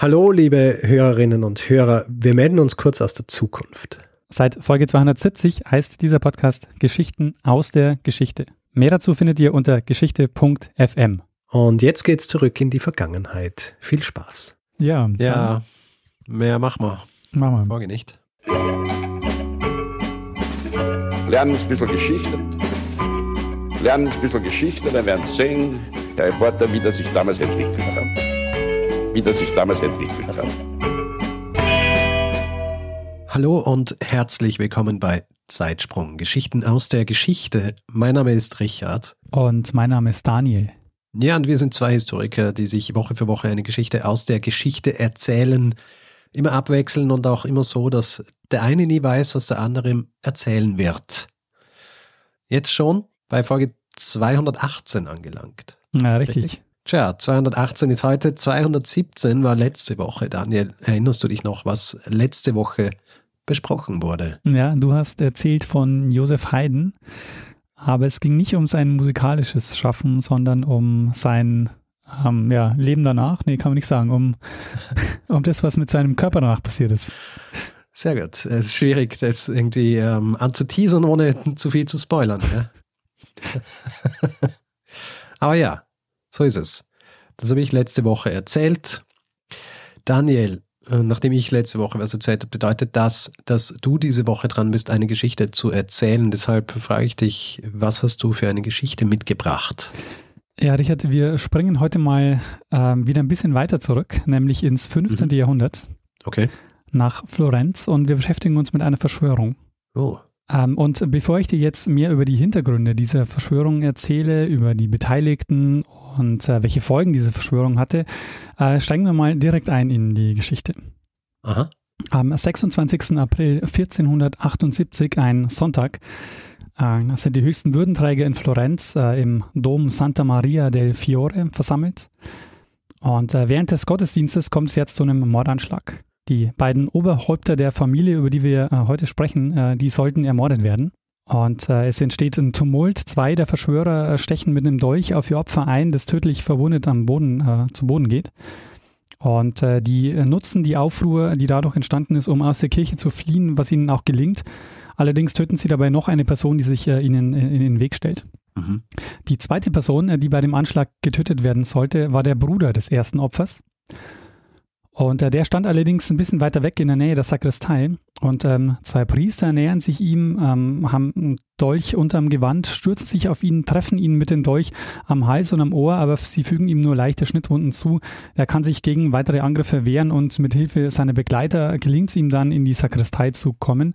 Hallo, liebe Hörerinnen und Hörer. Wir melden uns kurz aus der Zukunft. Seit Folge 270 heißt dieser Podcast Geschichten aus der Geschichte. Mehr dazu findet ihr unter geschichte.fm. Und jetzt geht's zurück in die Vergangenheit. Viel Spaß. Ja, Ja, mehr mach mal. machen wir. Morgen nicht. lernen ein bisschen Geschichte. Lernen ein bisschen Geschichte, dann werden Sie sehen, der Reporter, wie das sich damals entwickelt hat. Wie das sich damals entwickelt hat. Hallo und herzlich willkommen bei Zeitsprung. Geschichten aus der Geschichte. Mein Name ist Richard. Und mein Name ist Daniel. Ja, und wir sind zwei Historiker, die sich Woche für Woche eine Geschichte aus der Geschichte erzählen. Immer abwechseln und auch immer so, dass der eine nie weiß, was der andere ihm erzählen wird. Jetzt schon bei Folge 218 angelangt. Ja, richtig. Tja, 218 ist heute, 217 war letzte Woche. Daniel, erinnerst du dich noch, was letzte Woche besprochen wurde? Ja, du hast erzählt von Josef Haydn, aber es ging nicht um sein musikalisches Schaffen, sondern um sein ähm, ja, Leben danach. Nee, kann man nicht sagen. Um, um das, was mit seinem Körper danach passiert ist. Sehr gut. Es ist schwierig, das irgendwie ähm, anzuteasern, ohne zu viel zu spoilern. Ja? Aber ja, so ist es. Das habe ich letzte Woche erzählt. Daniel, äh, nachdem ich letzte Woche was erzählt habe, bedeutet das, dass du diese Woche dran bist, eine Geschichte zu erzählen. Deshalb frage ich dich, was hast du für eine Geschichte mitgebracht? Ja, Richard, wir springen heute mal ähm, wieder ein bisschen weiter zurück, nämlich ins 15. Jahrhundert Okay. nach Florenz und wir beschäftigen uns mit einer Verschwörung. Oh. Ähm, und bevor ich dir jetzt mehr über die Hintergründe dieser Verschwörung erzähle, über die Beteiligten und äh, welche Folgen diese Verschwörung hatte, äh, steigen wir mal direkt ein in die Geschichte. Aha. Am 26. April 1478, ein Sonntag, äh, sind die höchsten Würdenträger in Florenz äh, im Dom Santa Maria del Fiore versammelt. Und äh, während des Gottesdienstes kommt es jetzt zu einem Mordanschlag. Die beiden Oberhäupter der Familie, über die wir äh, heute sprechen, die sollten ermordet werden. Und äh, es entsteht ein Tumult. Zwei der Verschwörer äh, stechen mit einem Dolch auf ihr Opfer ein, das tödlich verwundet am Boden äh, zu Boden geht. Und äh, die äh, nutzen die Aufruhr, die dadurch entstanden ist, um aus der Kirche zu fliehen, was ihnen auch gelingt. Allerdings töten sie dabei noch eine Person, die sich äh, ihnen äh, in den Weg stellt. Mhm. Die zweite Person, äh, die bei dem Anschlag getötet werden sollte, war der Bruder des ersten Opfers. Und äh, der stand allerdings ein bisschen weiter weg in der Nähe der Sakristei. Und ähm, zwei Priester nähern sich ihm, ähm, haben einen Dolch unterm Gewand, stürzen sich auf ihn, treffen ihn mit dem Dolch am Hals und am Ohr, aber sie fügen ihm nur leichte Schnittwunden zu. Er kann sich gegen weitere Angriffe wehren und mit Hilfe seiner Begleiter gelingt es ihm dann, in die Sakristei zu kommen,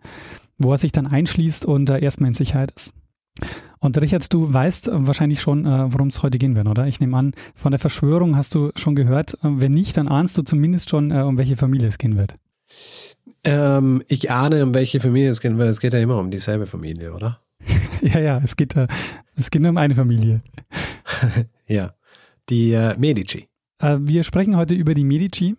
wo er sich dann einschließt und äh, erstmal in Sicherheit ist. Und Richard, du weißt äh, wahrscheinlich schon, äh, worum es heute gehen wird, oder? Ich nehme an, von der Verschwörung hast du schon gehört. Äh, Wenn nicht, dann ahnst du zumindest schon, um welche Familie es gehen wird. Ähm, ich ahne, um welche Familie es geht, weil es geht ja immer um dieselbe Familie, oder? ja, ja, es geht, äh, es geht nur um eine Familie. Ja. Die äh, Medici. Äh, wir sprechen heute über die Medici.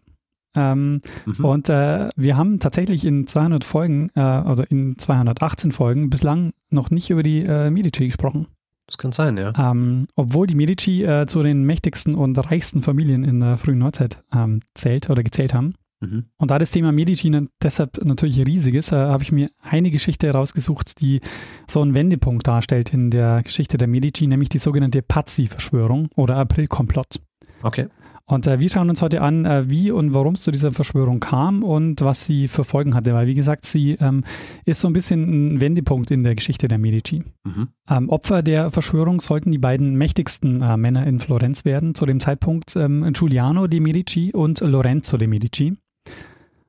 Ähm, Mhm. Und äh, wir haben tatsächlich in 200 Folgen, äh, also in 218 Folgen, bislang noch nicht über die äh, Medici gesprochen. Das kann sein, ja. Ähm, obwohl die Medici äh, zu den mächtigsten und reichsten Familien in der frühen Neuzeit ähm, zählt oder gezählt haben. Mhm. Und da das Thema Medici na- deshalb natürlich riesig ist, äh, habe ich mir eine Geschichte herausgesucht, die so einen Wendepunkt darstellt in der Geschichte der Medici, nämlich die sogenannte Pazzi-Verschwörung oder April-Komplott. Okay. Und äh, wir schauen uns heute an, äh, wie und warum es zu dieser Verschwörung kam und was sie für Folgen hatte, weil wie gesagt, sie ähm, ist so ein bisschen ein Wendepunkt in der Geschichte der Medici. Mhm. Ähm, Opfer der Verschwörung sollten die beiden mächtigsten äh, Männer in Florenz werden, zu dem Zeitpunkt ähm, Giuliano de Medici und Lorenzo de Medici.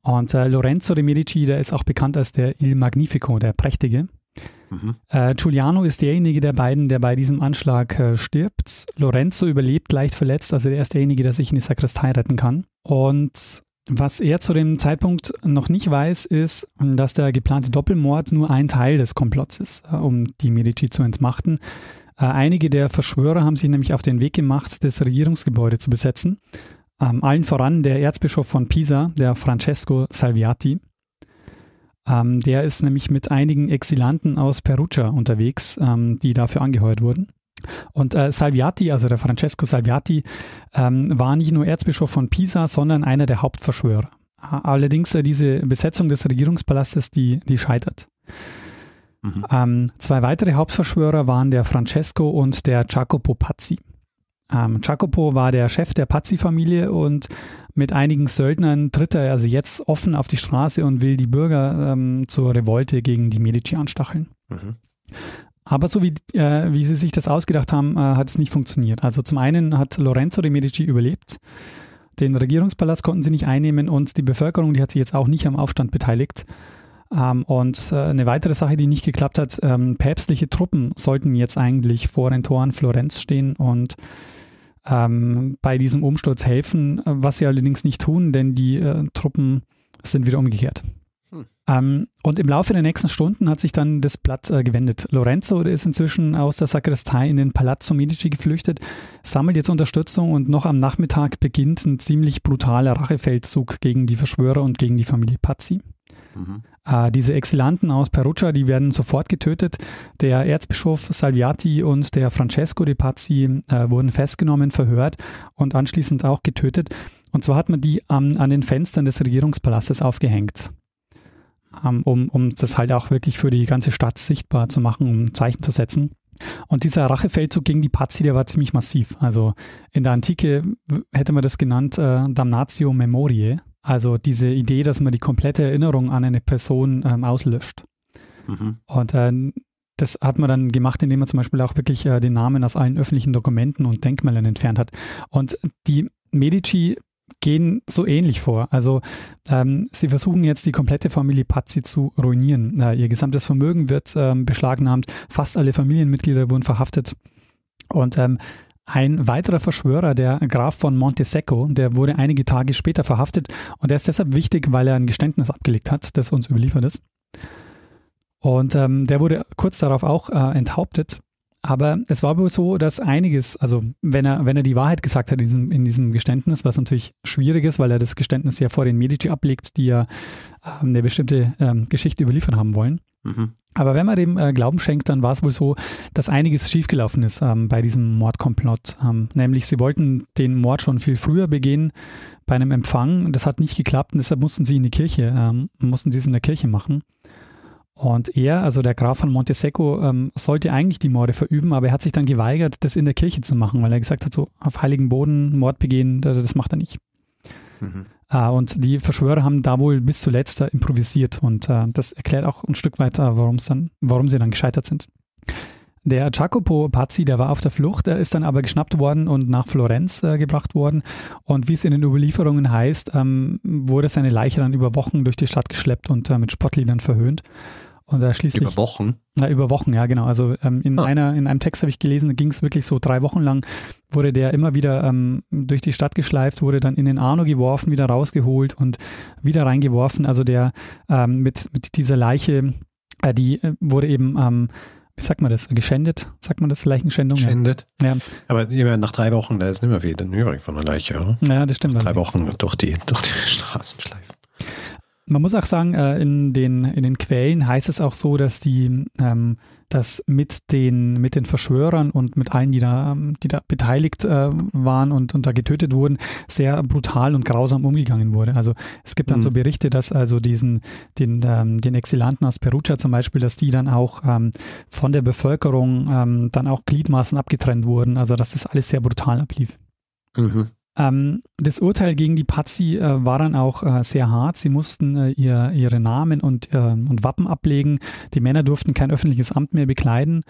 Und äh, Lorenzo de Medici, der ist auch bekannt als der Il Magnifico, der Prächtige. Mhm. Äh, Giuliano ist derjenige der beiden, der bei diesem Anschlag äh, stirbt. Lorenzo überlebt leicht verletzt, also er ist derjenige, der sich in die Sakristei retten kann. Und was er zu dem Zeitpunkt noch nicht weiß, ist, dass der geplante Doppelmord nur ein Teil des Komplotts ist, äh, um die Medici zu entmachten. Einige der Verschwörer haben sich nämlich auf den Weg gemacht, das Regierungsgebäude zu besetzen. Ähm, allen voran der Erzbischof von Pisa, der Francesco Salviati. Ähm, der ist nämlich mit einigen Exilanten aus Perugia unterwegs, ähm, die dafür angeheuert wurden. Und äh, Salviati, also der Francesco Salviati, ähm, war nicht nur Erzbischof von Pisa, sondern einer der Hauptverschwörer. Allerdings äh, diese Besetzung des Regierungspalastes, die, die scheitert. Mhm. Ähm, zwei weitere Hauptverschwörer waren der Francesco und der Jacopo Pazzi. Ähm, Jacopo war der Chef der Pazzi-Familie und mit einigen Söldnern tritt er also jetzt offen auf die Straße und will die Bürger ähm, zur Revolte gegen die Medici anstacheln. Mhm. Aber so wie, äh, wie sie sich das ausgedacht haben, äh, hat es nicht funktioniert. Also zum einen hat Lorenzo de Medici überlebt, den Regierungspalast konnten sie nicht einnehmen und die Bevölkerung, die hat sich jetzt auch nicht am Aufstand beteiligt. Ähm, und äh, eine weitere Sache, die nicht geklappt hat, ähm, päpstliche Truppen sollten jetzt eigentlich vor den Toren Florenz stehen und ähm, bei diesem Umsturz helfen, was sie allerdings nicht tun, denn die äh, Truppen sind wieder umgekehrt. Hm. Ähm, und im Laufe der nächsten Stunden hat sich dann das Blatt äh, gewendet. Lorenzo ist inzwischen aus der Sakristei in den Palazzo Medici geflüchtet, sammelt jetzt Unterstützung und noch am Nachmittag beginnt ein ziemlich brutaler Rachefeldzug gegen die Verschwörer und gegen die Familie Pazzi. Mhm. Äh, diese Exilanten aus Perugia, die werden sofort getötet. Der Erzbischof Salviati und der Francesco de Pazzi äh, wurden festgenommen, verhört und anschließend auch getötet. Und zwar hat man die ähm, an den Fenstern des Regierungspalastes aufgehängt ähm, um, um das halt auch wirklich für die ganze Stadt sichtbar zu machen, um ein Zeichen zu setzen. Und dieser Rachefeldzug gegen die Pazzi, der war ziemlich massiv. Also in der Antike hätte man das genannt äh, Damnatio Memoriae, also diese Idee, dass man die komplette Erinnerung an eine Person ähm, auslöscht. Mhm. Und äh, das hat man dann gemacht, indem man zum Beispiel auch wirklich äh, den Namen aus allen öffentlichen Dokumenten und Denkmälern entfernt hat. Und die Medici gehen so ähnlich vor. Also ähm, sie versuchen jetzt die komplette Familie Pazzi zu ruinieren. Äh, ihr gesamtes Vermögen wird ähm, beschlagnahmt, fast alle Familienmitglieder wurden verhaftet. Und ähm, ein weiterer Verschwörer, der Graf von Montesecco, der wurde einige Tage später verhaftet und der ist deshalb wichtig, weil er ein Geständnis abgelegt hat, das uns überliefert ist. Und ähm, der wurde kurz darauf auch äh, enthauptet aber es war wohl so, dass einiges, also wenn er, wenn er die Wahrheit gesagt hat in diesem, in diesem Geständnis, was natürlich schwierig ist, weil er das Geständnis ja vor den Medici ablegt, die ja äh, eine bestimmte ähm, Geschichte überliefert haben wollen. Mhm. Aber wenn man dem äh, Glauben schenkt, dann war es wohl so, dass einiges schiefgelaufen ist ähm, bei diesem Mordkomplott. Ähm, nämlich sie wollten den Mord schon viel früher begehen bei einem Empfang. Das hat nicht geklappt und deshalb mussten sie in die Kirche, ähm, mussten sie es in der Kirche machen. Und er, also der Graf von Montesecco, ähm, sollte eigentlich die Morde verüben, aber er hat sich dann geweigert, das in der Kirche zu machen, weil er gesagt hat, so auf heiligen Boden Mord begehen, das macht er nicht. Mhm. Äh, und die Verschwörer haben da wohl bis zuletzt äh, improvisiert und äh, das erklärt auch ein Stück weit, äh, warum sie dann gescheitert sind. Der Jacopo Pazzi, der war auf der Flucht, er ist dann aber geschnappt worden und nach Florenz äh, gebracht worden. Und wie es in den Überlieferungen heißt, ähm, wurde seine Leiche dann über Wochen durch die Stadt geschleppt und äh, mit Spottliedern verhöhnt. Und er schließlich. Über Wochen? Na, über Wochen, ja, genau. Also ähm, in, ah. einer, in einem Text habe ich gelesen, da ging es wirklich so drei Wochen lang, wurde der immer wieder ähm, durch die Stadt geschleift, wurde dann in den Arno geworfen, wieder rausgeholt und wieder reingeworfen. Also der ähm, mit, mit dieser Leiche, äh, die äh, wurde eben ähm, wie sagt man das, geschändet? Sagt man das, Leichenschändung? Geschändet. Ja. Aber nach drei Wochen, da ist nicht mehr viel übrig von der Leiche, oder? Ja, das stimmt. Nach drei Wochen durch die, durch die Straßen schleifen. Man muss auch sagen, äh, in den, in den Quellen heißt es auch so, dass die, ähm, dass mit den, mit den Verschwörern und mit allen, die da, ähm, die da beteiligt äh, waren und, und da getötet wurden, sehr brutal und grausam umgegangen wurde. Also es gibt dann mhm. so Berichte, dass also diesen, den, ähm, den Exilanten aus Perugia zum Beispiel, dass die dann auch ähm, von der Bevölkerung dann auch Gliedmaßen abgetrennt wurden. Also dass das alles sehr brutal ablief. Mhm. Ähm, das Urteil gegen die Pazzi äh, war dann auch äh, sehr hart. Sie mussten äh, ihr, ihre Namen und, äh, und Wappen ablegen. Die Männer durften kein öffentliches Amt mehr bekleiden.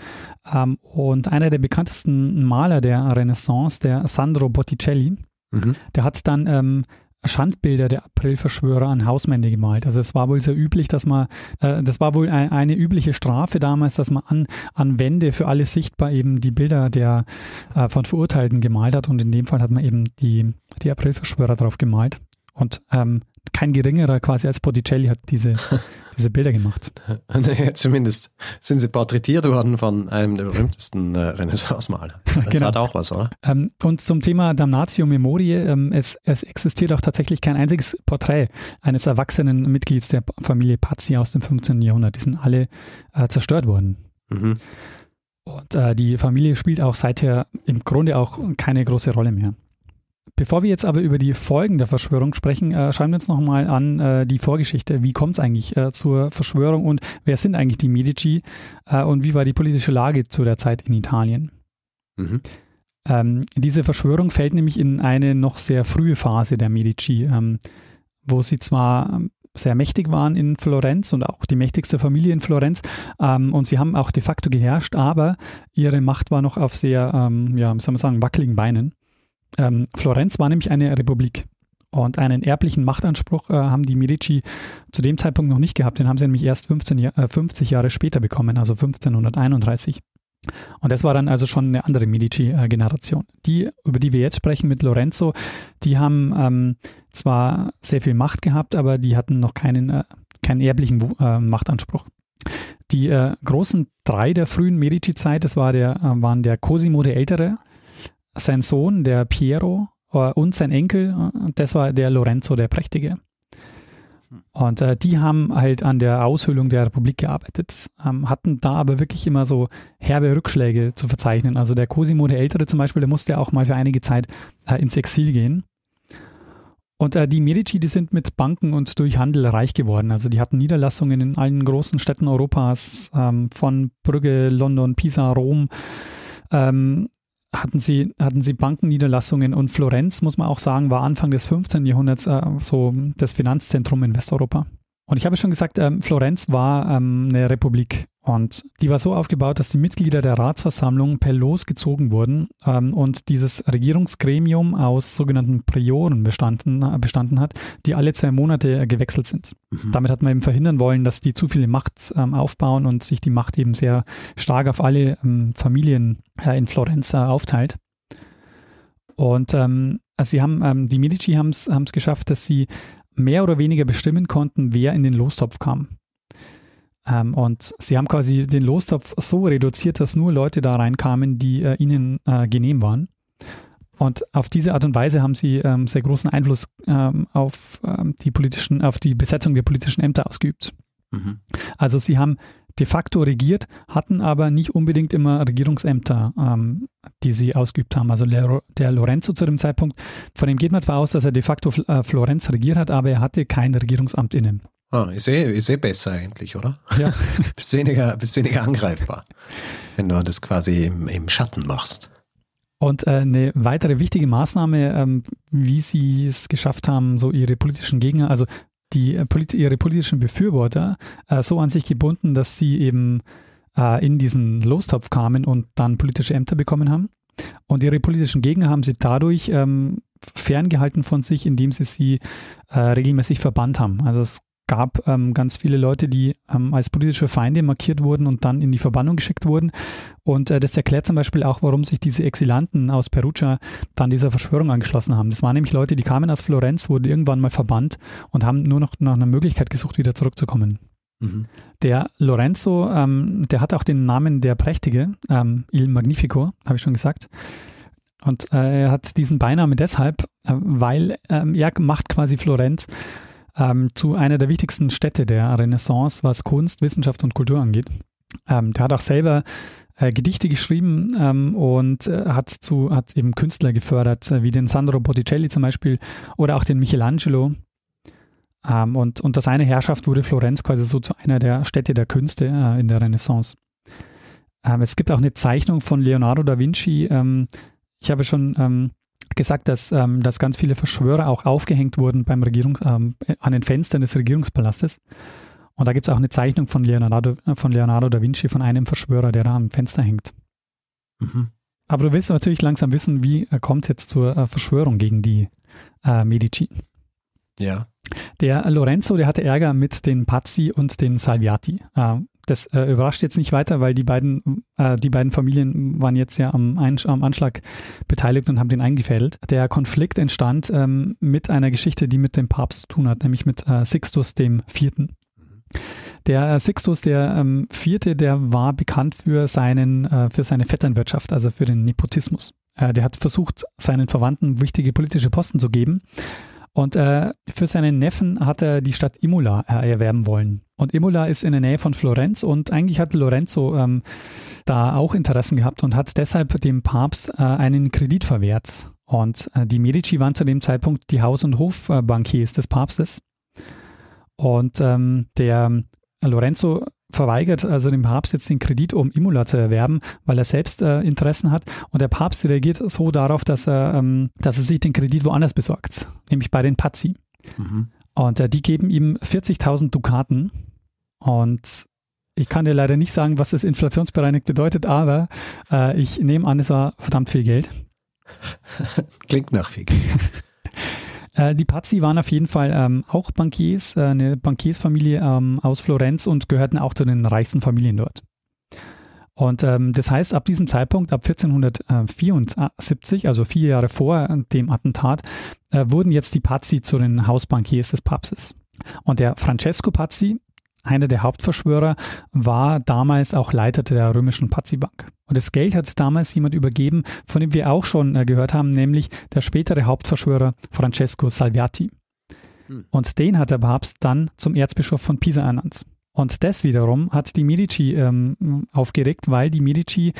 Ähm, und einer der bekanntesten Maler der Renaissance, der Sandro Botticelli, mhm. der hat dann ähm, Schandbilder der Aprilverschwörer an Hausmänner gemalt. Also es war wohl sehr üblich, dass man, äh, das war wohl ein, eine übliche Strafe damals, dass man an, an Wände für alle sichtbar eben die Bilder der äh, von Verurteilten gemalt hat und in dem Fall hat man eben die, die Aprilverschwörer drauf gemalt. Und ähm, kein geringerer quasi als Botticelli hat diese, diese Bilder gemacht. naja, zumindest sind sie porträtiert worden von einem der berühmtesten äh, Renaissance-Maler. Das genau. hat auch was, oder? Ähm, und zum Thema Damnatio Memoriae, ähm, es, es existiert auch tatsächlich kein einziges Porträt eines erwachsenen Mitglieds der Familie Pazzi aus dem 15. Jahrhundert. Die sind alle äh, zerstört worden. Mhm. Und äh, die Familie spielt auch seither im Grunde auch keine große Rolle mehr. Bevor wir jetzt aber über die Folgen der Verschwörung sprechen, äh, schauen wir uns nochmal an äh, die Vorgeschichte. Wie kommt es eigentlich äh, zur Verschwörung und wer sind eigentlich die Medici äh, und wie war die politische Lage zu der Zeit in Italien? Mhm. Ähm, diese Verschwörung fällt nämlich in eine noch sehr frühe Phase der Medici, ähm, wo sie zwar sehr mächtig waren in Florenz und auch die mächtigste Familie in Florenz. Ähm, und sie haben auch de facto geherrscht, aber ihre Macht war noch auf sehr, ähm, ja, soll man sagen, wackeligen Beinen. Ähm, Florenz war nämlich eine Republik. Und einen erblichen Machtanspruch äh, haben die Medici zu dem Zeitpunkt noch nicht gehabt. Den haben sie nämlich erst 15, äh, 50 Jahre später bekommen, also 1531. Und das war dann also schon eine andere Medici-Generation. Die, über die wir jetzt sprechen mit Lorenzo, die haben ähm, zwar sehr viel Macht gehabt, aber die hatten noch keinen, äh, keinen erblichen äh, Machtanspruch. Die äh, großen drei der frühen Medici-Zeit, das war der, äh, waren der Cosimo der Ältere, sein Sohn, der Piero, äh, und sein Enkel, äh, das war der Lorenzo der Prächtige. Und äh, die haben halt an der Aushöhlung der Republik gearbeitet, ähm, hatten da aber wirklich immer so herbe Rückschläge zu verzeichnen. Also der Cosimo der Ältere zum Beispiel, der musste auch mal für einige Zeit äh, ins Exil gehen. Und äh, die Medici, die sind mit Banken und durch Handel reich geworden. Also die hatten Niederlassungen in allen großen Städten Europas, ähm, von Brügge, London, Pisa, Rom. Ähm, hatten sie, hatten sie Bankenniederlassungen und Florenz, muss man auch sagen, war Anfang des 15. Jahrhunderts äh, so das Finanzzentrum in Westeuropa. Und ich habe schon gesagt, ähm, Florenz war ähm, eine Republik und die war so aufgebaut, dass die Mitglieder der Ratsversammlung per Los gezogen wurden ähm, und dieses Regierungsgremium aus sogenannten Prioren bestanden, äh, bestanden hat, die alle zwei Monate äh, gewechselt sind. Mhm. Damit hat man eben verhindern wollen, dass die zu viele Macht ähm, aufbauen und sich die Macht eben sehr stark auf alle ähm, Familien äh, in Florenz äh, aufteilt. Und ähm, also sie haben, ähm, die Medici haben es geschafft, dass sie mehr oder weniger bestimmen konnten, wer in den Lostopf kam. Ähm, und sie haben quasi den Lostopf so reduziert, dass nur Leute da reinkamen, die äh, ihnen äh, genehm waren. Und auf diese Art und Weise haben sie ähm, sehr großen Einfluss ähm, auf ähm, die politischen, auf die Besetzung der politischen Ämter ausgeübt. Mhm. Also sie haben de facto regiert, hatten aber nicht unbedingt immer Regierungsämter, ähm, die sie ausgeübt haben. Also der, der, Lorenzo zu dem Zeitpunkt, von dem geht man zwar aus, dass er de facto äh, Florenz regiert hat, aber er hatte kein Regierungsamt inne. Ah, ist eh, ist eh besser eigentlich, oder? Ja. bist, weniger, bist weniger angreifbar, wenn du das quasi im, im Schatten machst. Und äh, eine weitere wichtige Maßnahme, ähm, wie sie es geschafft haben, so ihre politischen Gegner, also die, äh, ihre politischen Befürworter äh, so an sich gebunden, dass sie eben in diesen Lostopf kamen und dann politische Ämter bekommen haben. Und ihre politischen Gegner haben sie dadurch ähm, ferngehalten von sich, indem sie sie regelmäßig verbannt haben. Also es gab ähm, ganz viele Leute, die ähm, als politische Feinde markiert wurden und dann in die Verbannung geschickt wurden. Und äh, das erklärt zum Beispiel auch, warum sich diese Exilanten aus Perugia dann dieser Verschwörung angeschlossen haben. Das waren nämlich Leute, die kamen aus Florenz, wurden irgendwann mal verbannt und haben nur noch nach einer Möglichkeit gesucht, wieder zurückzukommen. Mhm. Der Lorenzo, ähm, der hat auch den Namen der Prächtige, ähm, Il Magnifico, habe ich schon gesagt. Und äh, er hat diesen Beinamen deshalb, äh, weil ähm, er macht quasi Florenz ähm, zu einer der wichtigsten Städte der Renaissance, was Kunst, Wissenschaft und Kultur angeht. Ähm, der hat auch selber äh, Gedichte geschrieben ähm, und äh, hat, zu, hat eben Künstler gefördert, äh, wie den Sandro Botticelli zum Beispiel oder auch den Michelangelo. Ähm, und unter seiner Herrschaft wurde Florenz quasi so zu einer der Städte der Künste äh, in der Renaissance. Ähm, es gibt auch eine Zeichnung von Leonardo da Vinci. Ähm, ich habe schon gesagt, dass, ähm, dass ganz viele Verschwörer auch aufgehängt wurden beim Regierung, ähm, an den Fenstern des Regierungspalastes. Und da gibt es auch eine Zeichnung von Leonardo, von Leonardo da Vinci, von einem Verschwörer, der da am Fenster hängt. Mhm. Aber du willst natürlich langsam wissen, wie äh, kommt es jetzt zur äh, Verschwörung gegen die äh, Medici? Ja. Der Lorenzo, der hatte Ärger mit den Pazzi und den Salviati. Das äh, überrascht jetzt nicht weiter, weil die beiden, äh, die beiden Familien waren jetzt ja am, Einsch am Anschlag beteiligt und haben den eingefädelt. Der Konflikt entstand ähm, mit einer Geschichte, die mit dem Papst zu tun hat, nämlich mit äh, Sixtus dem Vierten. Der äh, Sixtus der ähm, Vierte, der war bekannt für seinen, äh, für seine Vetternwirtschaft, also für den Nepotismus. Äh, der hat versucht, seinen Verwandten wichtige politische Posten zu geben Und äh, für seinen Neffen hat er die Stadt Imola äh, erwerben wollen. Und Imola ist in der Nähe von Florenz und eigentlich hat Lorenzo ähm, da auch Interessen gehabt und hat deshalb dem Papst äh, einen Kredit verwehrt. Und äh, die Medici waren zu dem Zeitpunkt die Haus- und Hofbankiers des Papstes. Und ähm, der Lorenzo verweigert also dem Papst jetzt den Kredit, um Imola zu erwerben, weil er selbst äh, Interessen hat. Und der Papst reagiert so darauf, dass er, ähm, dass er sich den Kredit woanders besorgt, nämlich bei den Pazzi. Mhm. Und äh, die geben ihm 40.000 Dukaten. Und ich kann dir leider nicht sagen, was das inflationsbereinigt bedeutet, aber äh, ich nehme an, es war verdammt viel Geld. Klingt nach viel Geld. Äh, die Pazzi waren auf jeden Fall ähm, auch Bankiers, äh, eine Bankiersfamilie ähm, aus Florenz und gehörten auch zu den reichsten Familien dort. Und ähm, das heißt, ab diesem Zeitpunkt, ab 1474, also vier Jahre vor dem Attentat, äh, wurden jetzt die Pazzi zu den Hausbankiers des Papstes. Und der Francesco Pazzi, einer der Hauptverschwörer, war damals auch Leiter der römischen Pazzi-Bank. Und das Geld hat damals jemand übergeben, von dem wir auch schon äh, gehört haben, nämlich der spätere Hauptverschwörer Francesco Salviati. Hm. Und den hat der Papst dann zum Erzbischof von Pisa ernannt. Und das wiederum hat die Medici ähm, aufgeregt, weil die Medici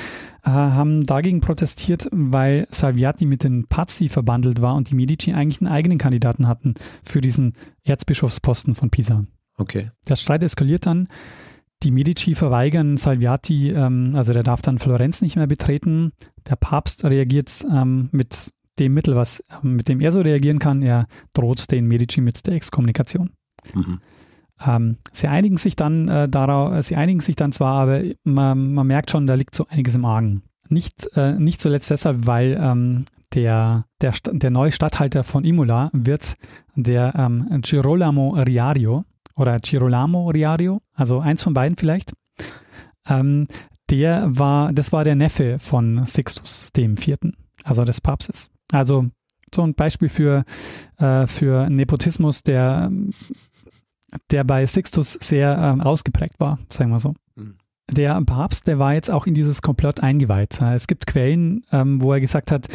äh, haben dagegen protestiert, weil Salviati mit den Pazzi verbandelt war und die Medici eigentlich einen eigenen Kandidaten hatten für diesen Erzbischofsposten von Pisa. Okay. Der Streit eskaliert dann. Die Medici verweigern Salviati, ähm, also der darf dann Florenz nicht mehr betreten. Der Papst reagiert ähm, mit dem Mittel, was, mit dem er so reagieren kann. Er droht den Medici mit der Exkommunikation. Mhm. Ähm, sie einigen sich dann äh, darauf, sie einigen sich dann zwar, aber man, man, merkt schon, da liegt so einiges im Argen. Nicht, äh, nicht zuletzt deshalb, weil ähm, der, der, der neue Statthalter von Imola wird der ähm, Girolamo Riario oder Girolamo Riario, also eins von beiden vielleicht. Ähm, der war, das war der Neffe von Sixtus dem Vierten, also des Papstes. Also so ein Beispiel für, äh, für Nepotismus, der, der bei Sixtus sehr ähm, ausgeprägt war, sagen wir so. Mhm. Der Papst, der war jetzt auch in dieses Komplott eingeweiht. Es gibt Quellen, ähm, wo er gesagt hat,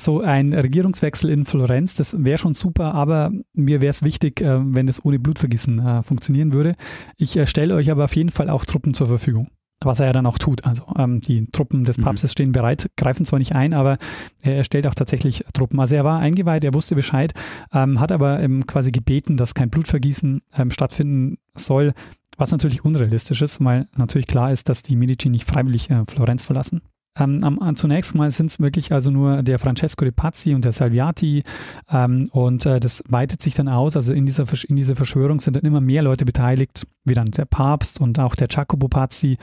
so ein Regierungswechsel in Florenz, das wäre schon super, aber mir wäre es wichtig, äh, wenn es ohne Blutvergießen äh, funktionieren würde. Ich äh, stelle euch aber auf jeden Fall auch Truppen zur Verfügung. Was er ja dann auch tut. Also ähm, die Truppen des mhm. Papstes mhm. stehen bereit, greifen zwar nicht ein, aber er stellt auch tatsächlich Truppen. Also er war eingeweiht, er wusste Bescheid, ähm, hat aber ähm, quasi gebeten, dass kein Blutvergießen ähm, stattfinden soll, was natürlich unrealistisch ist, weil natürlich klar ist, dass die Medici nicht freiwillig Florenz verlassen. Ähm, am, zunächst mal sind es wirklich also nur der Francesco de Pazzi und der Salviati ähm, und äh, das weitet sich dann aus. Also in dieser, in dieser Verschwörung sind dann immer mehr Leute beteiligt, wie dann der Papst und auch der Jacopo Pazzi.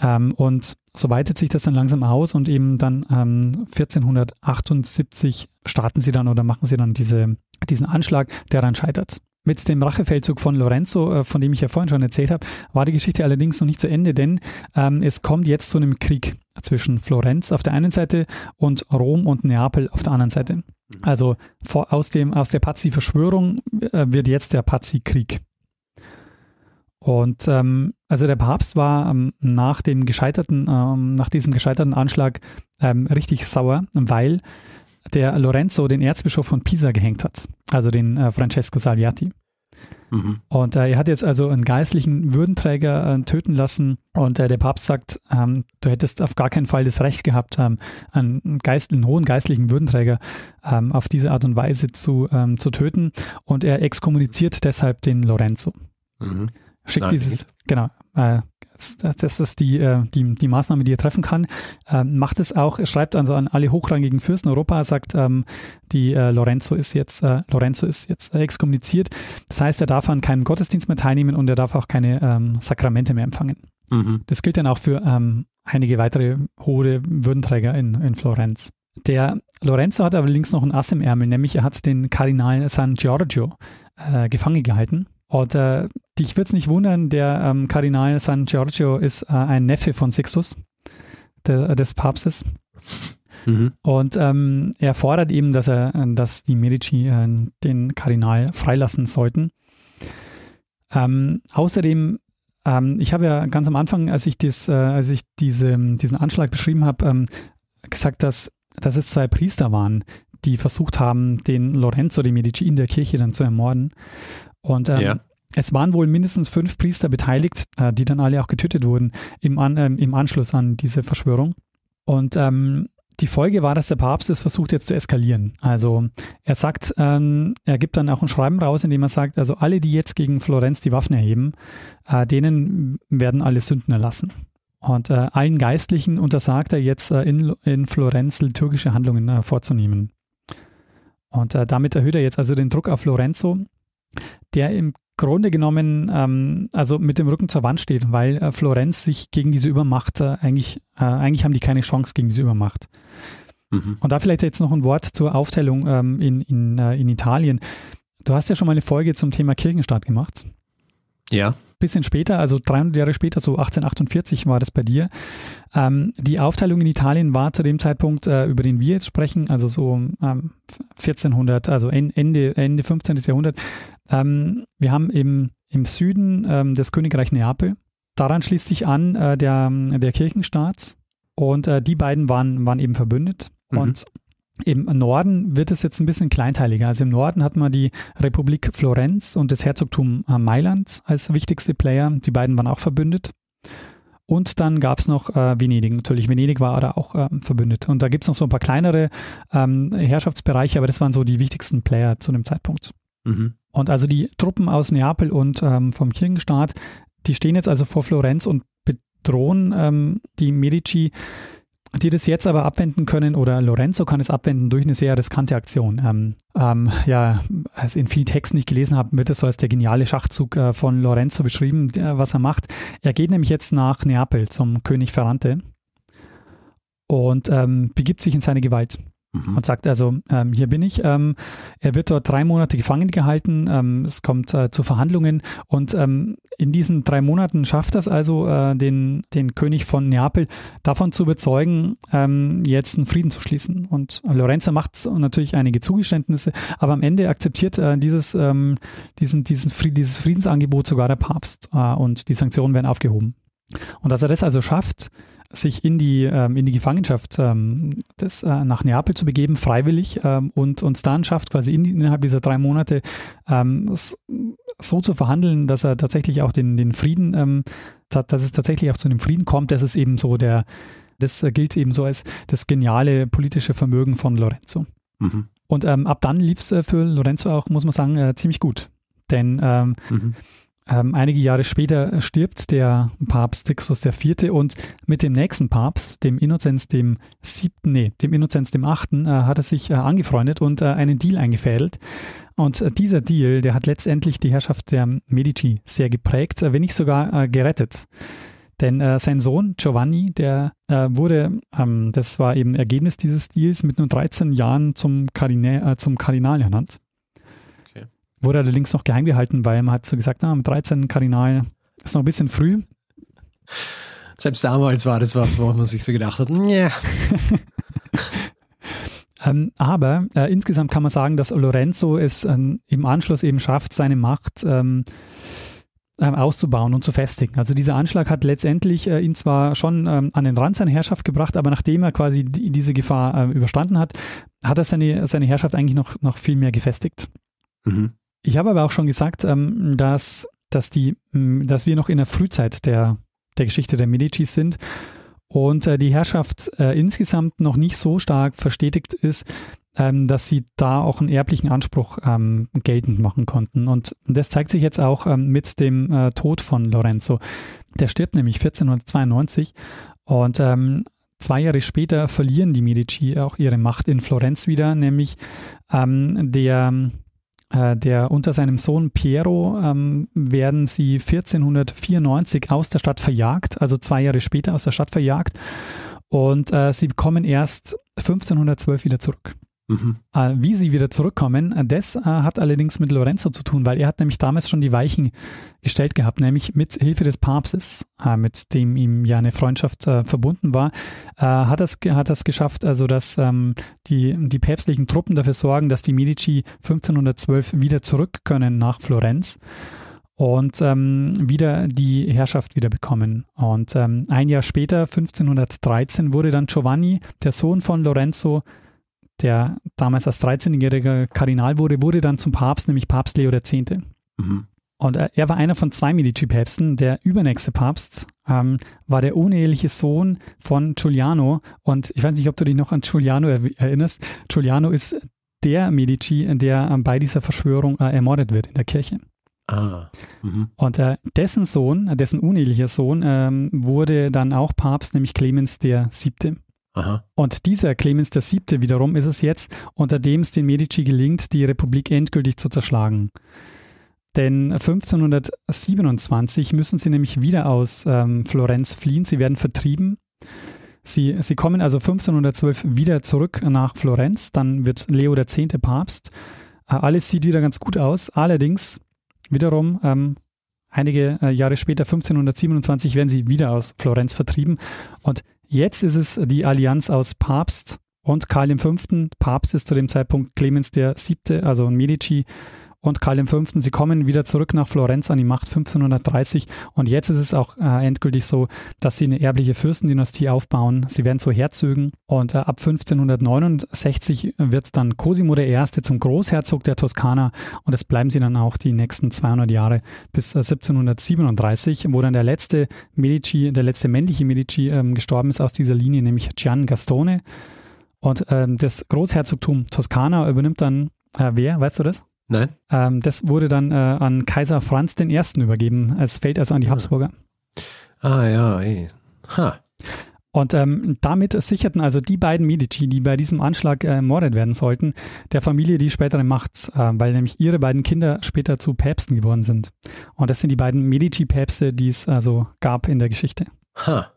Ähm, und so weitet sich das dann langsam aus und eben dann 1478 ähm, starten sie dann oder machen sie dann diese, diesen Anschlag, der dann scheitert. Mit dem Rachefeldzug von Lorenzo, äh, von dem ich ja vorhin schon erzählt habe, war die Geschichte allerdings noch nicht zu Ende, denn ähm, es kommt jetzt zu einem Krieg zwischen Florenz auf der einen Seite und Rom und Neapel auf der anderen Seite. Mhm. Also vor, aus, dem, aus der Pazzi-Verschwörung äh, wird jetzt der Pazzi-Krieg. Und ähm, also der Papst war ähm, nach dem gescheiterten, ähm, nach diesem gescheiterten Anschlag ähm, richtig sauer, weil der Lorenzo den Erzbischof von Pisa gehängt hat, also den äh, Francesco Salviati. Mhm. Und äh, er hat jetzt also einen geistlichen Würdenträger äh, töten lassen und äh, der Papst sagt, ähm, du hättest auf gar keinen Fall das Recht gehabt, ähm, einen, Geist, einen hohen geistlichen Würdenträger ähm, auf diese Art und Weise zu, ähm, zu töten und er exkommuniziert deshalb den Lorenzo. Mhm. Schickt Nein, dieses, genau, äh, das ist die, äh, die, die Maßnahme, die er treffen kann. Ähm, macht es auch, er schreibt also an alle hochrangigen Fürsten Europa, sagt, ähm, die äh, Lorenzo ist jetzt, äh, Lorenzo ist jetzt exkommuniziert. Das heißt, er darf an keinem Gottesdienst mehr teilnehmen und er darf auch keine ähm, Sakramente mehr empfangen. Mhm. Das gilt dann auch für einige weitere hohe Würdenträger in, in Florenz. Der Lorenzo hat allerdings noch ein Ass im Ärmel, nämlich er hat den Kardinal San Giorgio äh, gefangen gehalten und äh, dich wird es nicht wundern, der ähm, Kardinal San Giorgio ist äh, ein Neffe von Sixtus, de, des Papstes. Mhm. Und ähm, er fordert eben, dass er, dass die Medici äh, den Kardinal freilassen sollten. Ähm, außerdem, ähm, ich habe ja ganz am Anfang, als ich, das, äh, als ich diese, diesen Anschlag beschrieben habe, ähm, gesagt, dass, dass es zwei Priester waren, die versucht haben, den Lorenzo de Medici in der Kirche dann zu ermorden. Und ähm, Ja. es waren wohl mindestens fünf Priester beteiligt, äh, die dann alle auch getötet wurden im, An ähm, im Anschluss an diese Verschwörung. Und ähm, die Folge war, dass der Papst es versucht jetzt zu eskalieren. Also er sagt, ähm, er gibt dann auch ein Schreiben raus, in dem er sagt, also alle, die jetzt gegen Florenz die Waffen erheben, äh, denen werden alle Sünden erlassen. Und äh, allen Geistlichen untersagt er jetzt äh, in, in Florenz liturgische Handlungen äh, vorzunehmen. Und äh, damit erhöht er jetzt also den Druck auf Lorenzo, der im Grunde genommen ähm, also mit dem Rücken zur Wand steht, weil äh, Florenz sich gegen diese Übermacht äh, eigentlich, äh, eigentlich haben die keine Chance gegen diese Übermacht. Mhm. Und da vielleicht jetzt noch ein Wort zur Aufteilung ähm, in, in, äh, in Italien. Du hast ja schon mal eine Folge zum Thema Kirchenstaat gemacht. Ja. Bisschen später, also 300 Jahre später, so 1848 war das bei dir. Ähm, die Aufteilung in Italien war zu dem Zeitpunkt, äh, über den wir jetzt sprechen, also so ähm, 1400, also en- Ende, Ende 15. Jahrhundert. Ähm, wir haben im, im Süden ähm, das Königreich Neapel. Daran schließt sich an äh, der, der Kirchenstaat. Und äh, die beiden waren, waren eben verbündet. Mhm. Im Norden wird es jetzt ein bisschen kleinteiliger. Also im Norden hat man die Republik Florenz und das Herzogtum äh, Mailand als wichtigste Player. Die beiden waren auch verbündet. Und dann gab es noch äh, Venedig. Natürlich, Venedig war da auch ähm, verbündet. Und da gibt es noch so ein paar kleinere ähm, Herrschaftsbereiche, aber das waren so die wichtigsten Player zu dem Zeitpunkt. Mhm. Und also die Truppen aus Neapel und ähm, vom Kirchenstaat, die stehen jetzt also vor Florenz und bedrohen ähm, die Medici, die das jetzt aber abwenden können oder Lorenzo kann es abwenden durch eine sehr riskante Aktion. Ähm, ähm, ja, also in vielen Texten, die ich gelesen habe, wird das so als der geniale Schachzug äh, von Lorenzo beschrieben, der, was er macht. Er geht nämlich jetzt nach Neapel zum König Ferrante und ähm, begibt sich in seine Gewalt Mhm. und sagt also, ähm, hier bin ich. Ähm, er wird dort drei Monate gefangen gehalten. Ähm, es kommt äh, zu Verhandlungen und ähm, in diesen drei Monaten schafft es also, äh, den, den König von Neapel davon zu überzeugen, ähm, jetzt einen Frieden zu schließen. Und Lorenzo macht natürlich einige Zugeständnisse, aber am Ende akzeptiert äh, dieses, ähm, diesen, diesen Fried, dieses Friedensangebot sogar der Papst äh, und die Sanktionen werden aufgehoben. Und dass er das also schafft, sich in die, ähm, in die Gefangenschaft ähm, des, äh, nach Neapel zu begeben, freiwillig ähm, und uns dann schafft, quasi in, innerhalb dieser drei Monate ähm, so zu verhandeln, dass er tatsächlich auch den, den Frieden, ähm, dass es tatsächlich auch zu dem Frieden kommt, das ist eben so der, das gilt eben so als das geniale politische Vermögen von Lorenzo. Mhm. Und ähm, ab dann lief es äh, für Lorenzo auch, muss man sagen, äh, ziemlich gut. Denn ähm, Mhm. Ähm, einige Jahre später stirbt der Papst Sixtus IV. und mit dem nächsten Papst, dem Innozenz dem siebten, nee, dem Innozenz dem achten, äh, hat er sich äh, angefreundet und äh, einen Deal eingefädelt. Und äh, dieser Deal, der hat letztendlich die Herrschaft der Medici sehr geprägt, äh, wenn nicht sogar äh, gerettet. Denn äh, sein Sohn Giovanni, der äh, wurde, ähm, das war eben Ergebnis dieses Deals, mit nur 13 Jahren zum, Kardinä äh, zum Kardinal ernannt. Wurde allerdings noch geheim gehalten, weil man hat so gesagt, ah, mit 13 Kardinal ist noch ein bisschen früh. Selbst damals war das was, wo man sich so gedacht hat, ja. Ähm, aber äh, insgesamt kann man sagen, dass Lorenzo es ähm, im Anschluss eben schafft, seine Macht ähm, ähm, auszubauen und zu festigen. Also dieser Anschlag hat letztendlich äh, ihn zwar schon ähm, an den Rand seiner Herrschaft gebracht, aber nachdem er quasi die, diese Gefahr äh, überstanden hat, hat er seine, seine Herrschaft eigentlich noch, noch viel mehr gefestigt. Mhm. Ich habe aber auch schon gesagt, ähm, dass, dass, die, dass wir noch in der Frühzeit der, der Geschichte der Medicis sind und äh, die Herrschaft äh, insgesamt noch nicht so stark verstetigt ist, ähm, dass sie da auch einen erblichen Anspruch ähm, geltend machen konnten. Und das zeigt sich jetzt auch mit dem äh, Tod von Lorenzo. Der stirbt nämlich 1492 und zwei Jahre später verlieren die Medici auch ihre Macht in Florenz wieder, nämlich der der unter seinem Sohn Piero ähm, werden sie 1494 aus der Stadt verjagt, also zwei Jahre später aus der Stadt verjagt. Und äh, sie kommen erst 1512 wieder zurück. Mhm. Äh, wie sie wieder zurückkommen, äh, das äh, hat allerdings mit Lorenzo zu tun, weil er hat nämlich damals schon die Weichen gestellt gehabt, nämlich mit Hilfe des Papstes, mit dem ihm ja eine Freundschaft verbunden war, hat es hat es geschafft, also dass ähm, die, die päpstlichen Truppen dafür sorgen, dass die Medici 1512 wieder zurück können nach Florenz und ähm, wieder die Herrschaft wieder bekommen. Und ähm, ein Jahr später, 1513, wurde dann Giovanni, der Sohn von Lorenzo, der damals als 13-jähriger Kardinal wurde, wurde dann zum Papst, nämlich Papst Leo X. Mhm. Und äh, er war einer von zwei Medici-Päpsten. Der übernächste Papst ähm, war der uneheliche Sohn von Giuliano. Und ich weiß nicht, ob du dich noch an Giuliano er erinnerst. Giuliano ist der Medici, der ähm, bei dieser Verschwörung äh, ermordet wird in der Kirche. Ah. Mhm. Und äh, dessen Sohn, dessen unehelicher Sohn, ähm, wurde dann auch Papst, nämlich Clemens der Siebte. Aha. Und dieser Clemens Siebte wiederum ist es jetzt, unter dem es den Medici gelingt, die Republik endgültig zu zerschlagen. Denn 1527 müssen sie nämlich wieder aus ähm, Florenz fliehen. Sie werden vertrieben. Sie, sie kommen also 1512 wieder zurück nach Florenz. Dann wird Leo X. Papst. Äh, alles sieht wieder ganz gut aus. Allerdings, wiederum, ähm, einige äh, Jahre später, 1527, werden sie wieder aus Florenz vertrieben. Und jetzt ist es die Allianz aus Papst und Karl V. Papst ist zu dem Zeitpunkt Clemens VII., also Medici und Karl V. Sie kommen wieder zurück nach Florenz an die Macht 1530 und jetzt ist es auch äh, endgültig so, dass sie eine erbliche Fürstendynastie aufbauen. Sie werden zu Herzögen und äh, ab 1569 wird dann Cosimo I. zum Großherzog der Toskana und das bleiben sie dann auch die nächsten 200 Jahre bis äh, 1737, wo dann der letzte Medici, der letzte männliche Medici ähm, gestorben ist aus dieser Linie, nämlich Gian Gastone. Und ähm, das Großherzogtum Toskana übernimmt dann, äh, wer, weißt du das? Nein? Ähm, das wurde dann äh, an Kaiser Franz I. übergeben. Es fällt also an die Habsburger. Ah ja, ey. Ha. Und ähm, damit sicherten also die beiden Medici, die bei diesem Anschlag äh, ermordet werden sollten, der Familie die spätere Macht, äh, weil nämlich ihre beiden Kinder später zu Päpsten geworden sind. Und das sind die beiden Medici-Päpste, die es also gab in der Geschichte. Ha.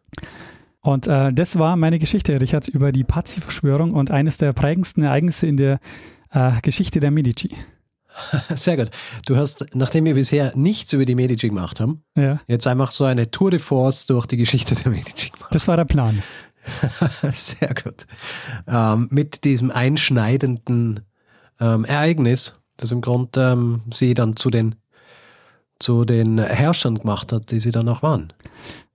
Und äh, das war meine Geschichte, Richard, über die Pazzi-Verschwörung und eines der prägendsten Ereignisse in der äh, Geschichte der Medici. Sehr gut. Du hast, nachdem wir bisher nichts über die Medici gemacht haben, Ja, jetzt einfach so eine Tour de Force durch die Geschichte der Medici gemacht. das war der Plan. Sehr gut. Ähm, mit diesem einschneidenden ähm, Ereignis, das im Grunde ähm, sie dann zu den, zu den Herrschern gemacht hat, die sie dann auch waren.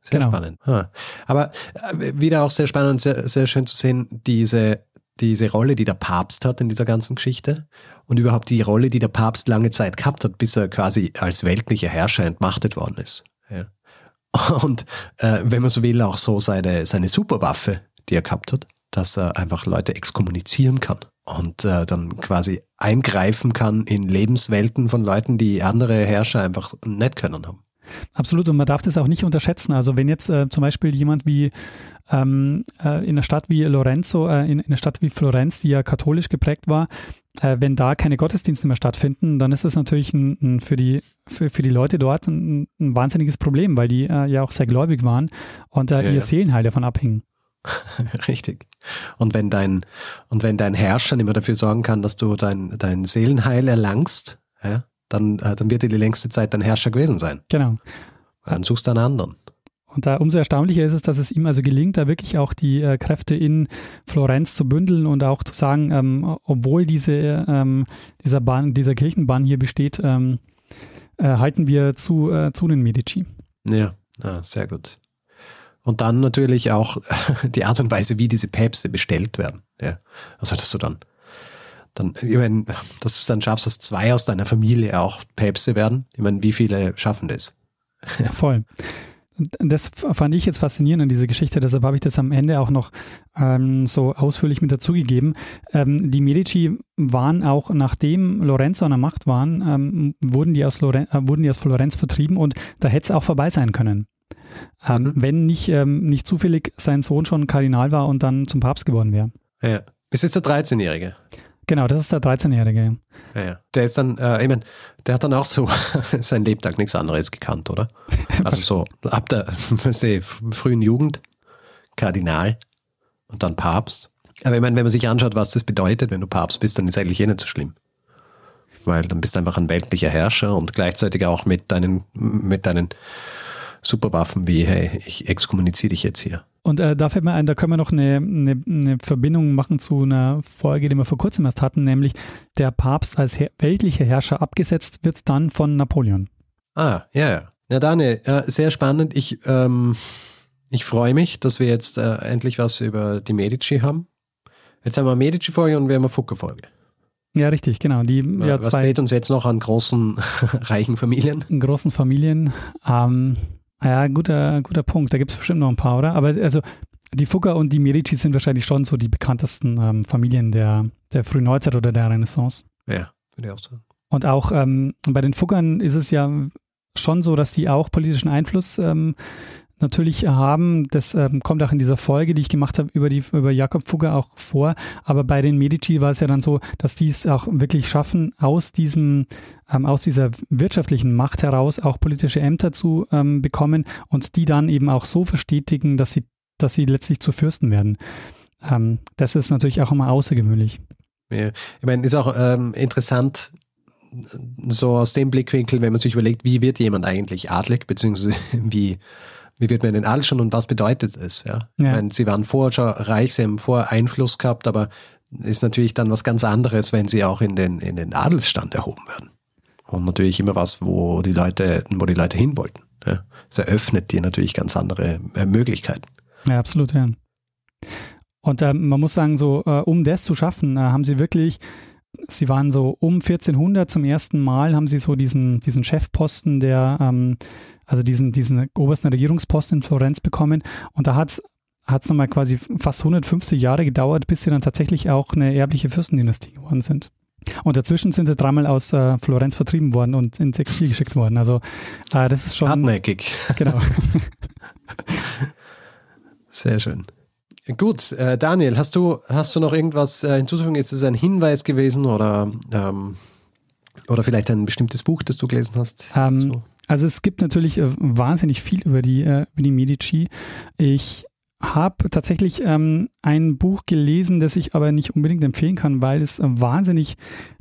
Sehr Genau. spannend. Ha. Aber äh, wieder auch sehr spannend und sehr, sehr schön zu sehen, diese, diese Rolle, die der Papst hat in dieser ganzen Geschichte und überhaupt die Rolle, die der Papst lange Zeit gehabt hat, bis er quasi als weltlicher Herrscher entmachtet worden ist. Ja. Und äh, wenn man so will, auch so seine, seine Superwaffe, die er gehabt hat, dass er einfach Leute exkommunizieren kann und äh, dann quasi eingreifen kann in Lebenswelten von Leuten, die andere Herrscher einfach nicht können haben. Absolut, und man darf das auch nicht unterschätzen. Also wenn jetzt äh, zum Beispiel jemand wie ähm, äh, in einer Stadt wie Lorenzo, äh, in, in einer Stadt wie Florenz, die ja katholisch geprägt war, äh, wenn da keine Gottesdienste mehr stattfinden, dann ist das natürlich ein, ein, für, die, für, für die Leute dort ein, ein wahnsinniges Problem, weil die äh, ja auch sehr gläubig waren und Ja, ihr ja. Seelenheil davon abhingen. Richtig. Und wenn dein, und wenn dein Herrscher nicht mehr dafür sorgen kann, dass du dein, dein Seelenheil erlangst, ja, dann, äh, dann wird er die längste Zeit dein Herrscher gewesen sein. Genau. Dann suchst du einen anderen. Und da umso erstaunlicher ist es, dass es ihm also gelingt, da wirklich auch die äh, Kräfte in Florenz zu bündeln und auch zu sagen, ähm, obwohl diese, ähm, dieser, Bahn, dieser Kirchenbahn hier besteht, ähm, äh, halten wir zu, äh, zu den Medici. Ja, ja, sehr gut. Und dann natürlich auch die Art und Weise, wie diese Päpste bestellt werden. Ja. Also, dass du dann, dann, ich meine, dass du es dann schaffst, dass zwei aus deiner Familie auch Päpste werden. Ich meine, wie viele schaffen das? Ja, voll. Das fand ich jetzt faszinierend an dieser Geschichte, deshalb habe ich das am Ende auch noch ähm, so ausführlich mit dazugegeben. Ähm, die Medici waren auch, nachdem Lorenzo an der Macht waren, ähm, wurden, die aus Loren äh, wurden die aus Florenz vertrieben und da hätte es auch vorbei sein können. Ähm, Mhm. Wenn nicht, ähm, nicht zufällig sein Sohn schon Kardinal war und dann zum Papst geworden wäre. Ja. Ist jetzt der 13-Jährige. Genau, das ist der 13-Jährige. Ja, ja. Der ist dann, äh, ich meine, der hat dann auch so sein Lebtag nichts anderes gekannt, oder? Also so ab der frühen Jugend, Kardinal und dann Papst. Aber ich meine, wenn man sich anschaut, was das bedeutet, wenn du Papst bist, dann ist eigentlich eh nicht so schlimm. Weil dann bist du einfach ein weltlicher Herrscher und gleichzeitig auch mit deinen, mit deinen Superwaffen wie, hey, ich exkommuniziere dich jetzt hier. Und äh, da fällt mir ein, da können wir noch eine, eine, eine Verbindung machen zu einer Folge, die wir vor kurzem erst hatten, nämlich der Papst als her weltlicher Herrscher abgesetzt wird dann von Napoleon. Ah, ja, ja. Ja, Daniel, äh, sehr spannend. Ich, ähm, ich freue mich, dass wir jetzt äh, endlich was über die Medici haben. Jetzt haben wir Medici-Folge und wir haben eine Fugger-Folge. Ja, richtig, genau. Die, ja, Was zwei fehlt uns jetzt noch an großen, reichen Familien? großen Familien. Ähm, ja, guter, guter Punkt. Da gibt es bestimmt noch ein paar, oder? Aber also die Fugger und die Medici sind wahrscheinlich schon so die bekanntesten ähm, Familien der, der frühen Neuzeit oder der Renaissance. Ja, würde ich auch sagen. Und auch ähm, bei den Fuggern ist es ja schon so, dass die auch politischen Einfluss ähm, natürlich haben. Das ähm, kommt auch in dieser Folge, die ich gemacht habe, über, über Jakob Fugger auch vor. Aber bei den Medici war es ja dann so, dass die es auch wirklich schaffen, aus diesem, ähm, aus dieser wirtschaftlichen Macht heraus auch politische Ämter zu ähm, bekommen und die dann eben auch so verstetigen, dass sie, dass sie letztlich zu Fürsten werden. Ähm, das ist natürlich auch immer außergewöhnlich. Ja. Ich meine, ist auch ähm, interessant, so aus dem Blickwinkel, wenn man sich überlegt, wie wird jemand eigentlich adlig, beziehungsweise wie, wie wird man denn Adel schon und was bedeutet es? Ja? Ja. Ich meine, sie waren vorher schon reich, sie haben vorher Einfluss gehabt, aber ist natürlich dann was ganz anderes, wenn sie auch in den, in den Adelsstand erhoben werden. Und natürlich immer was, wo die Leute, wo die Leute hin wollten. Ja? Das eröffnet dir natürlich ganz andere äh, Möglichkeiten. Ja, absolut, ja. Und ähm, man muss sagen, so, äh, um das zu schaffen, äh, haben sie wirklich, sie waren so um 1400 zum ersten Mal, haben sie so diesen, diesen Chefposten der, ähm, also diesen, diesen obersten Regierungsposten in Florenz bekommen. Und da hat es hat es nochmal quasi fast 150 Jahre gedauert, bis sie dann tatsächlich auch eine erbliche Fürstendynastie geworden sind. Und dazwischen sind sie dreimal aus äh, Florenz vertrieben worden und ins Exil geschickt worden. Also äh, das ist schon. Hartnäckig. Genau. Sehr schön. Gut, äh, Daniel, hast du, hast du noch irgendwas äh, hinzuzufügen? Ist es ein Hinweis gewesen oder, ähm, oder vielleicht ein bestimmtes Buch, das du gelesen hast? Ähm, So. Also es gibt natürlich äh, wahnsinnig viel über die, äh, über die Medici. Ich habe tatsächlich ähm, ein Buch gelesen, das ich aber nicht unbedingt empfehlen kann, weil es äh, wahnsinnig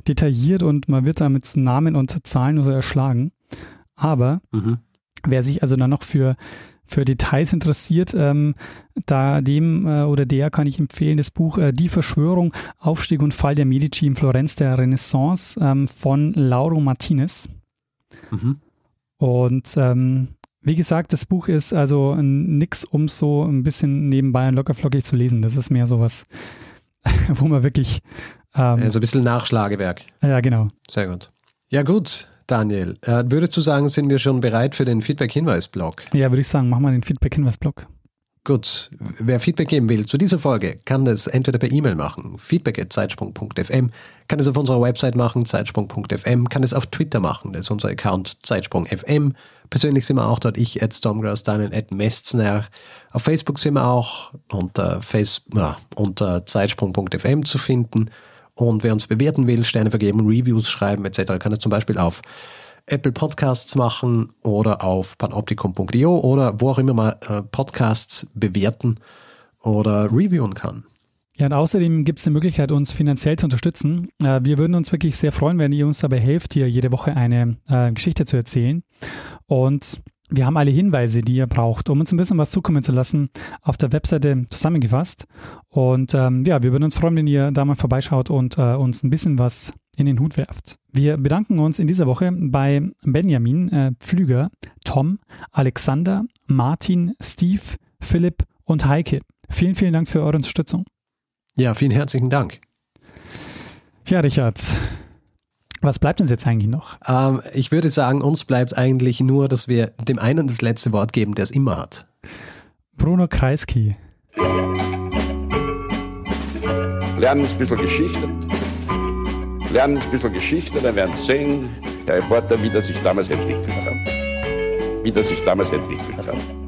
detailliert und man wird da mit Namen und Zahlen nur so erschlagen. Aber Mhm. wer sich also dann noch für, für Details interessiert, ähm, da dem äh, oder der kann ich empfehlen, das Buch äh, Die Verschwörung, Aufstieg und Fall der Medici in Florenz der Renaissance ähm, von Lauro Martinez. Mhm. Und ähm, wie gesagt, das Buch ist also nix, um so ein bisschen nebenbei und lockerflockig zu lesen. Das ist mehr sowas, wo man wirklich. Ähm, Also ein bisschen Nachschlagewerk. ja, genau. Sehr gut. Ja, gut, Daniel. Äh, würdest du sagen, sind wir schon bereit für den Feedback-Hinweis-Blog? Ja, würde ich sagen, machen wir den Feedback-Hinweis-Blog. Gut, wer Feedback geben will zu dieser Folge, kann das entweder per E-Mail machen, feedback.zeitsprung.fm, kann es auf unserer Website machen, zeitsprung.fm, kann es auf Twitter machen, das ist unser Account zeitsprung.fm. Persönlich sind wir auch dort, ich at Stormgrass, Daniel at Mestner. Auf Facebook sind wir auch unter, Face, ja, unter zeitsprung.fm zu finden. Und wer uns bewerten will, Sterne vergeben, Reviews schreiben etc., kann es zum Beispiel auf Apple Podcasts machen oder auf panoptikum.io oder wo auch immer man äh, Podcasts bewerten oder reviewen kann. Ja, und außerdem gibt es eine Möglichkeit, uns finanziell zu unterstützen. Äh, wir würden uns wirklich sehr freuen, wenn ihr uns dabei helft, hier jede Woche eine äh, Geschichte zu erzählen. Und wir haben alle Hinweise, die ihr braucht, um uns ein bisschen was zukommen zu lassen, auf der Webseite zusammengefasst. Und ähm, ja, wir würden uns freuen, wenn ihr da mal vorbeischaut und äh, uns ein bisschen was in den Hut werft. Wir bedanken uns in dieser Woche bei Benjamin, äh, Pflüger, Tom, Alexander, Martin, Steve, Philipp und Heike. Vielen, vielen Dank für eure Unterstützung. Ja, vielen herzlichen Dank. Ja, Richard, was bleibt uns jetzt eigentlich noch? Ähm, ich würde sagen, uns bleibt eigentlich nur, dass wir dem einen das letzte Wort geben, der es immer hat. Bruno Kreisky. Lernen ein bisschen Geschichte. Lernen ein bisschen Geschichte, dann werden Sie sehen, der Reporter, wie das sich damals entwickelt hat. Wie das sich damals entwickelt hat.